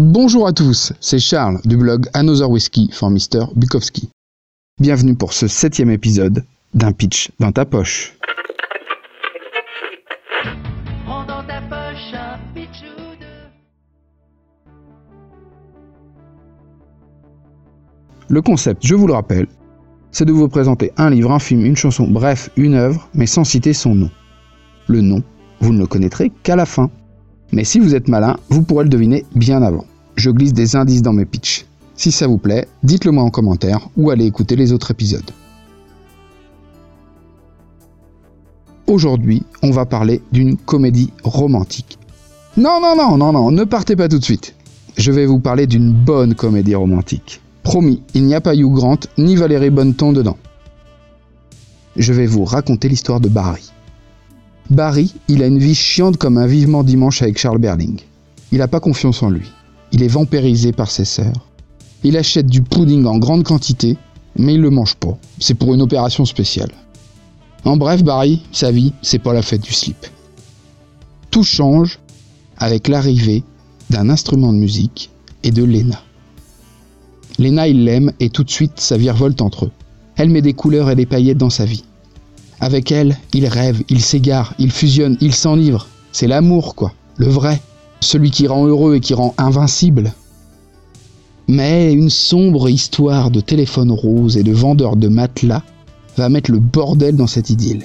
Bonjour à tous, c'est Charles du blog Another Whiskey for Mr. Bukowski. Bienvenue pour ce septième épisode d'un pitch dans ta poche. Le concept, je vous le rappelle, c'est de vous présenter un livre, un film, une chanson, bref, une œuvre, mais sans citer son nom. Le nom, vous ne le connaîtrez qu'à la fin. Mais si vous êtes malin, vous pourrez le deviner bien avant. Je glisse des indices dans mes pitchs. Si ça vous plaît, dites-le moi en commentaire ou allez écouter les autres épisodes. Aujourd'hui, on va parler d'une comédie romantique. Non, non, non, non, non, ne partez pas tout de suite. Je vais vous parler d'une bonne comédie romantique. Promis, il n'y a pas Hugh Grant ni Valérie Bonneton dedans. Je vais vous raconter l'histoire de Barry. Barry, il a une vie chiante comme un vivement dimanche avec Charles Berling. Il n'a pas confiance en lui. Il est vampirisé par ses sœurs. Il achète du pudding en grande quantité, mais il le mange pas. C'est pour une opération spéciale. En bref, Barry, sa vie, c'est pas la fête du slip. Tout change avec l'arrivée d'un instrument de musique et de Lena. Lena, il l'aime et tout de suite, sa vie revolte entre eux. Elle met des couleurs et des paillettes dans sa vie. Avec elle, il rêve, il s'égare, il fusionne, il s'enivre. C'est l'amour, quoi. Le vrai. Celui qui rend heureux et qui rend invincible. Mais une sombre histoire de téléphone rose et de vendeur de matelas va mettre le bordel dans cette idylle.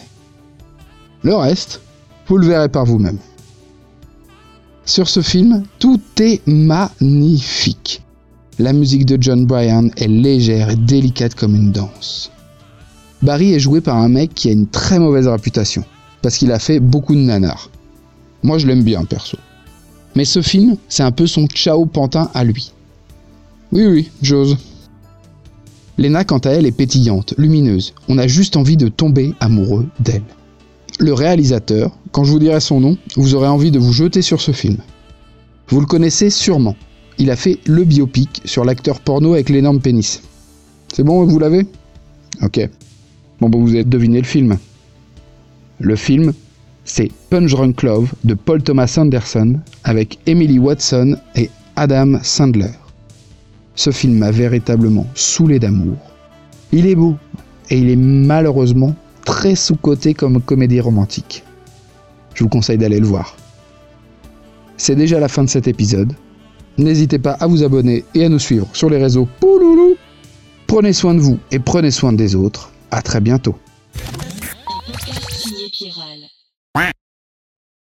Le reste, vous le verrez par vous-même. Sur ce film, tout est magnifique. La musique de John Bryan est légère et délicate comme une danse. Barry est joué par un mec qui a une très mauvaise réputation, parce qu'il a fait beaucoup de nanars. Moi je l'aime bien perso. Mais ce film, c'est un peu son ciao pantin à lui. Oui oui, j'ose. Lena, quant à elle, est pétillante, lumineuse. On a juste envie de tomber amoureux d'elle. Le réalisateur, quand je vous dirai son nom, vous aurez envie de vous jeter sur ce film. Vous le connaissez sûrement. Il a fait le biopic sur l'acteur porno avec l'énorme pénis. C'est bon, vous l'avez? Ok. Bon, bah, vous avez deviné le film. Le film, c'est Punch Drunk Love de Paul Thomas Anderson avec Emily Watson et Adam Sandler. Ce film m'a véritablement saoulé d'amour. Il est beau et il est malheureusement très sous-coté comme comédie romantique. Je vous conseille d'aller le voir. C'est déjà la fin de cet épisode. N'hésitez pas à vous abonner et à nous suivre sur les réseaux. Pouloulou Prenez soin de vous et prenez soin des autres. À très bientôt.